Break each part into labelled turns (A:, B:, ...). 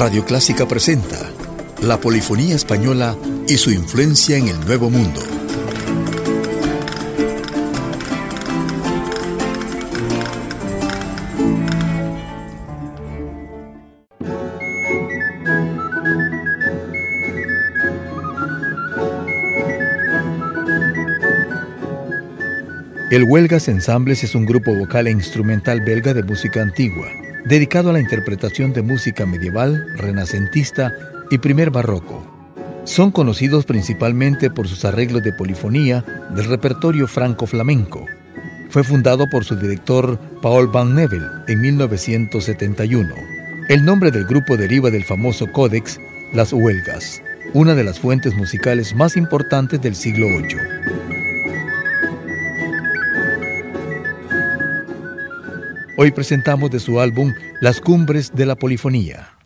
A: Radio Clásica presenta la polifonía española y su influencia en el Nuevo Mundo. El Huelgas Ensambles es un grupo vocal e instrumental belga de música antigua dedicado a la interpretación de música medieval, renacentista y primer barroco. Son conocidos principalmente por sus arreglos de polifonía del repertorio franco-flamenco. Fue fundado por su director Paul Van Nevel en 1971. El nombre del grupo deriva del famoso códex Las Huelgas, una de las fuentes musicales más importantes del siglo VIII. Hoy presentamos de su álbum Las Cumbres de la Polifonía.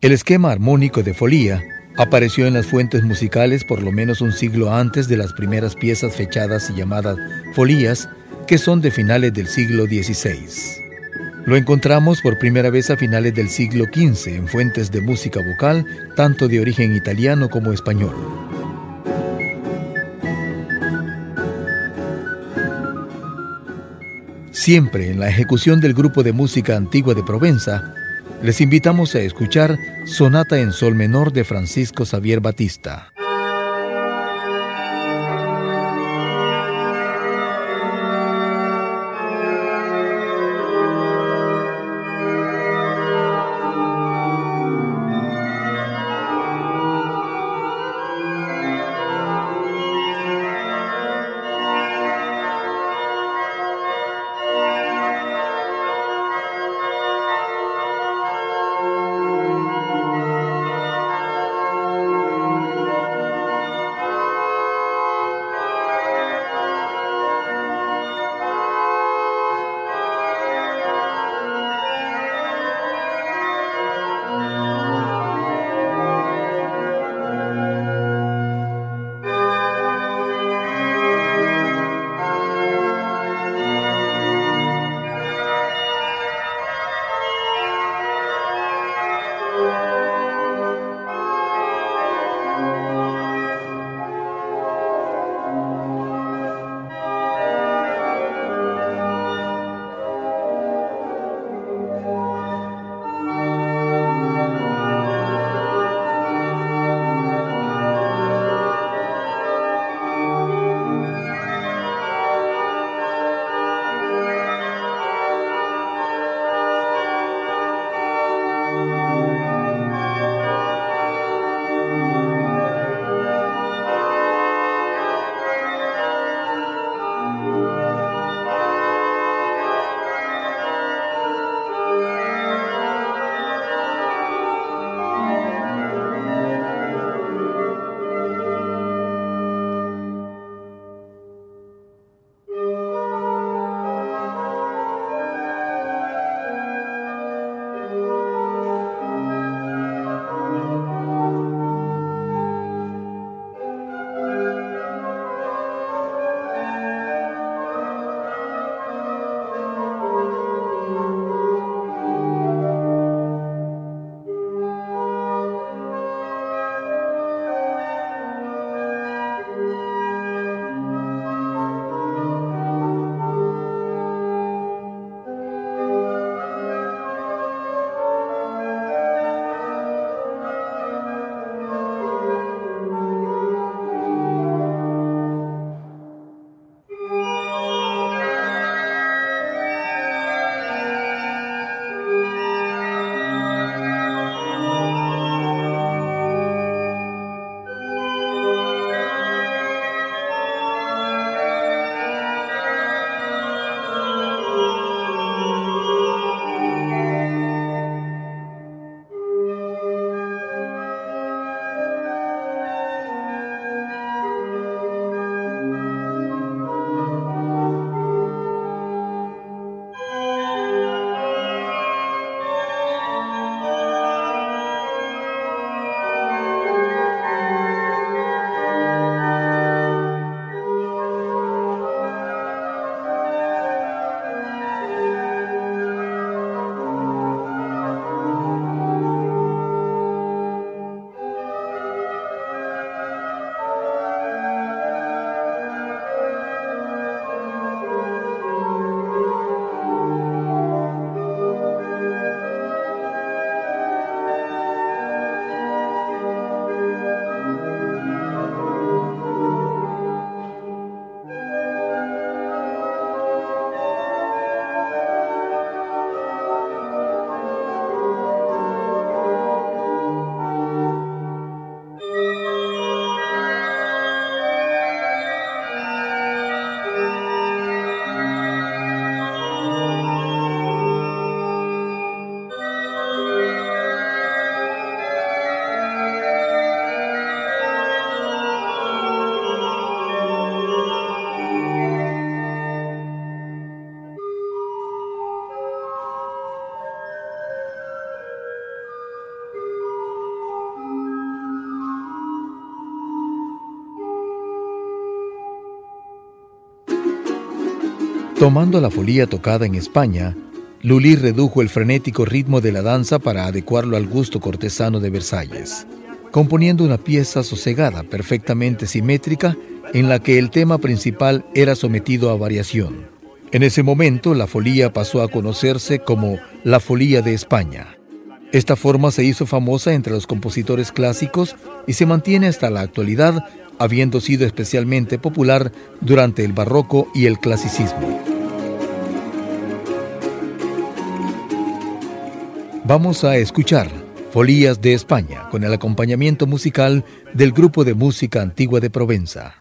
A: El esquema armónico de folía apareció en las fuentes musicales por lo menos un siglo antes de las primeras piezas fechadas y llamadas folías, que son de finales del siglo XVI. Lo encontramos por primera vez a finales del siglo XV en fuentes de música vocal, tanto de origen italiano como español. Siempre en la ejecución del grupo de música antigua de Provenza, les invitamos a escuchar Sonata en Sol Menor de Francisco Xavier Batista. Tomando la folía tocada en España, Lully redujo el frenético ritmo de la danza para adecuarlo al gusto cortesano de Versalles, componiendo una pieza sosegada, perfectamente simétrica, en la que el tema principal era sometido a variación. En ese momento, la folía pasó a conocerse como la folía de España. Esta forma se hizo famosa entre los compositores clásicos y se mantiene hasta la actualidad, habiendo sido especialmente popular durante el barroco y el clasicismo. Vamos a escuchar Folías de España con el acompañamiento musical del grupo de música antigua de Provenza.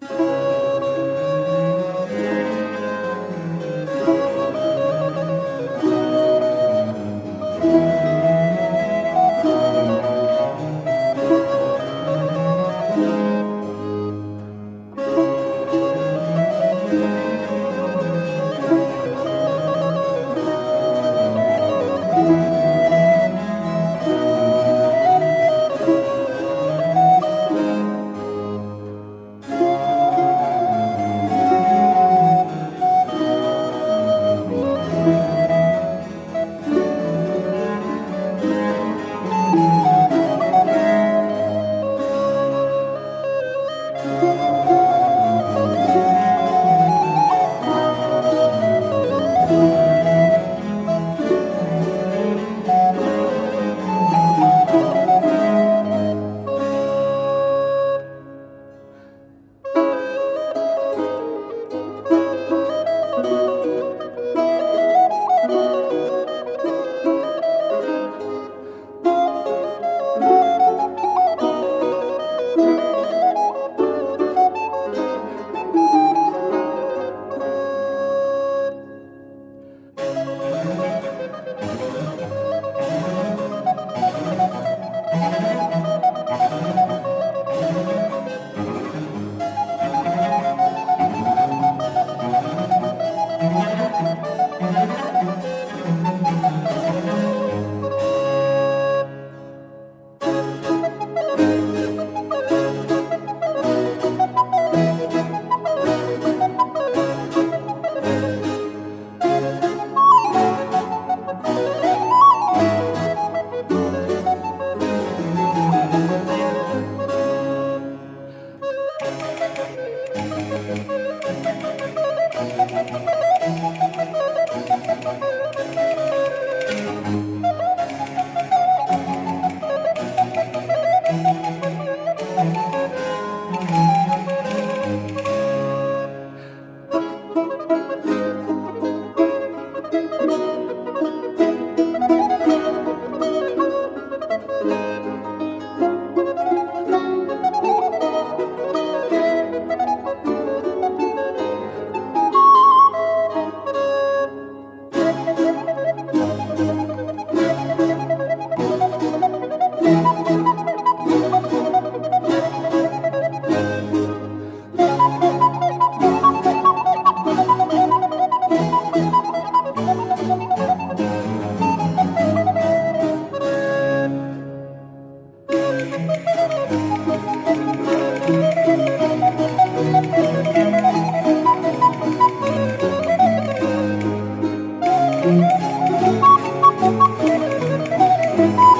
A: Música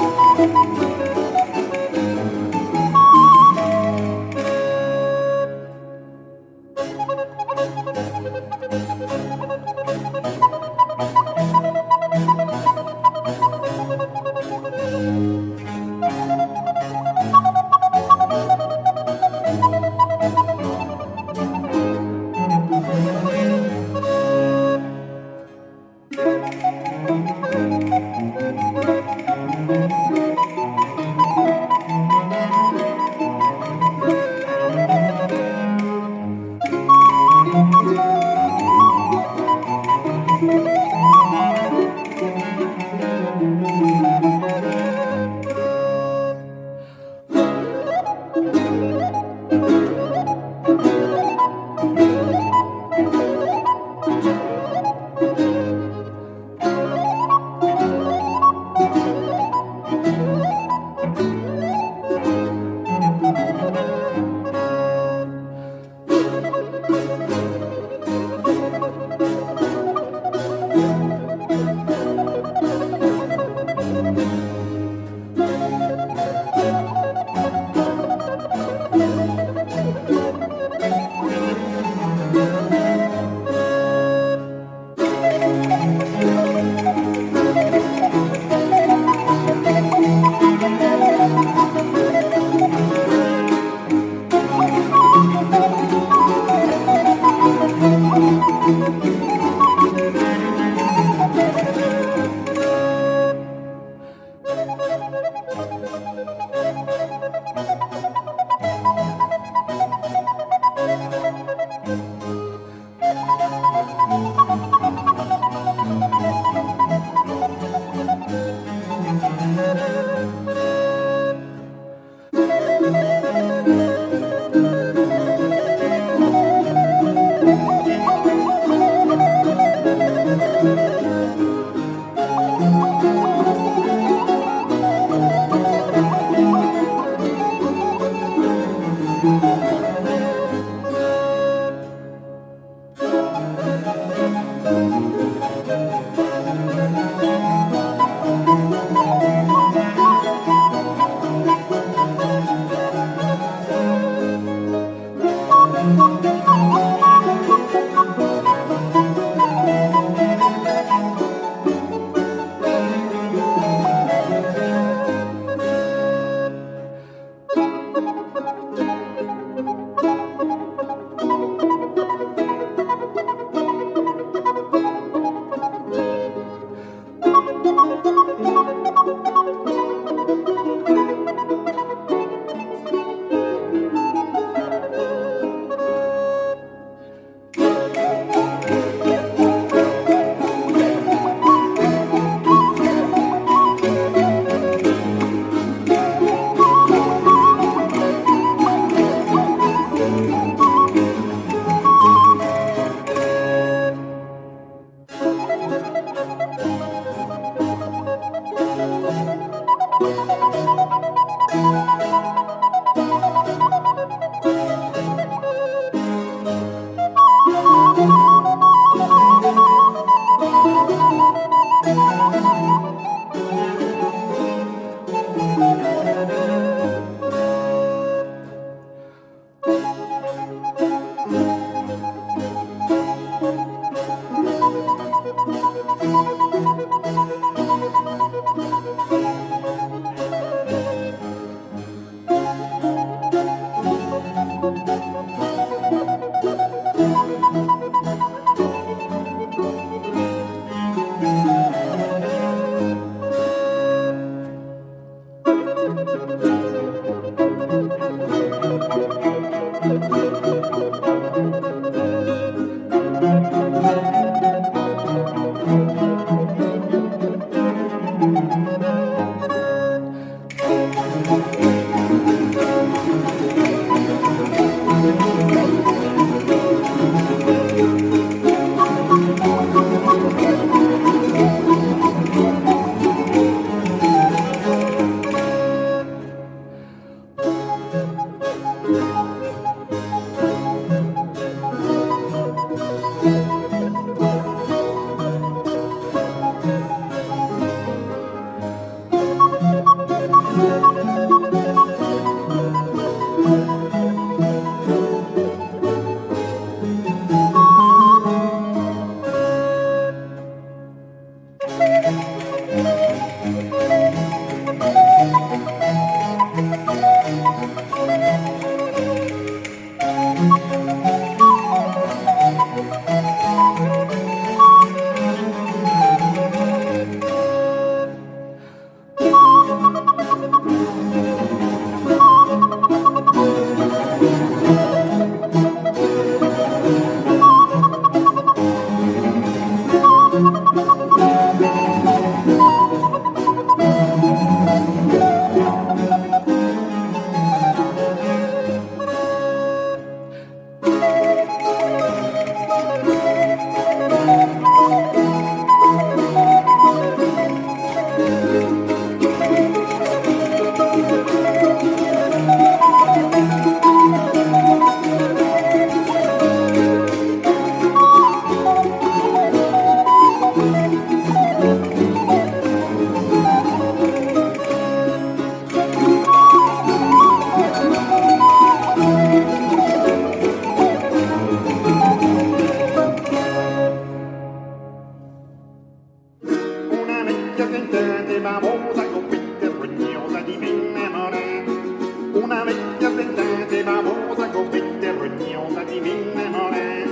B: vergognosa di non è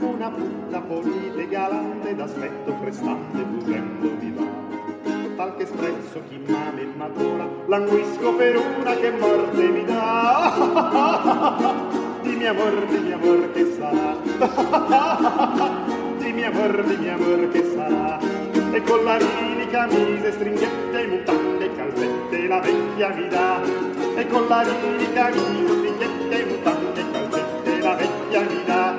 B: una putta polite e galante d'aspetto prestante fuggendo di là tal che sprezzo chi male matura languisco per una che morte mi dà. Di mia amor, dimmi amor che sarà. Di mia amor, dimmi amor che sarà. E con la mini camise stringhette e mutande calzette la vecchia mi dà. E con la mini camise stringette mutande vecchia mi dà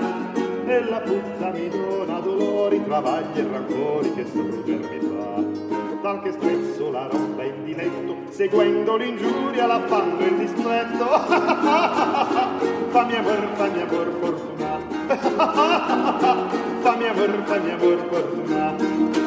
B: e la puzza mi dona dolori, travagli e rancori che sorgermi fa. Tal che spesso la roba in diletto, seguendo l'ingiuria, la fanno il displetto. fammi amor, fammi amor, fortuna. fammi amor, fammi amor, fortuna.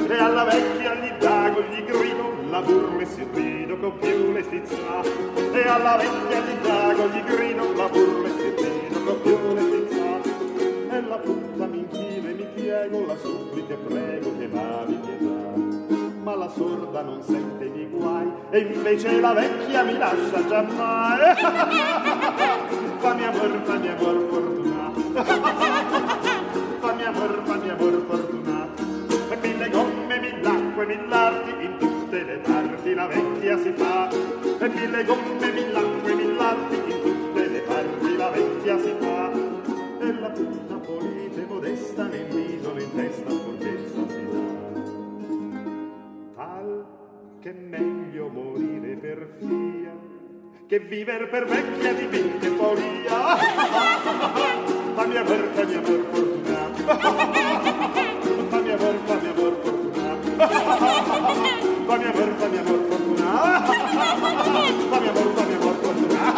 B: E alla vecchia gli dago, gli grido, la burla e si rido con più le. E alla vecchia gli dago, gli grido, la burla e si rido con più le. E la puttana mi inchina e mi piego, la supplica e prego che m'avi pietà. Ma la sorda non sente i miei guai, e invece la vecchia mi lascia giammai. fammi amor, fammi amor, fortuna. fammi amor, fammi amor, fortuna. E mille gomme, mille acque, mille arti, in tutte le parti la vecchia si fa. E mille gomme, mille acque, mille arti, in tutte le parti la vecchia si fa e la punta polite modesta nel che meglio morire per fia che viver per vecchia di vinte folia fammi aver fammi aver fortuna fammi aver fammi aver fortuna fammi amor, fa mi amor fortuna. Fa mi amor, fa mi amor fortuna.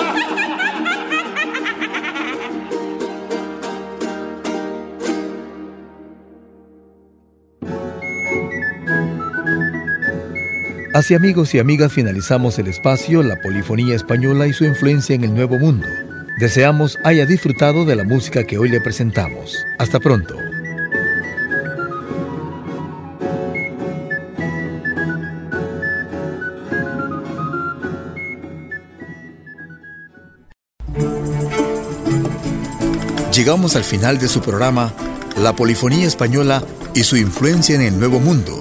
A: Así amigos y amigas finalizamos el espacio La Polifonía Española y su influencia en el Nuevo Mundo. Deseamos haya disfrutado de la música que hoy le presentamos. Hasta pronto. Llegamos al final de su programa La Polifonía Española y su influencia en el Nuevo Mundo,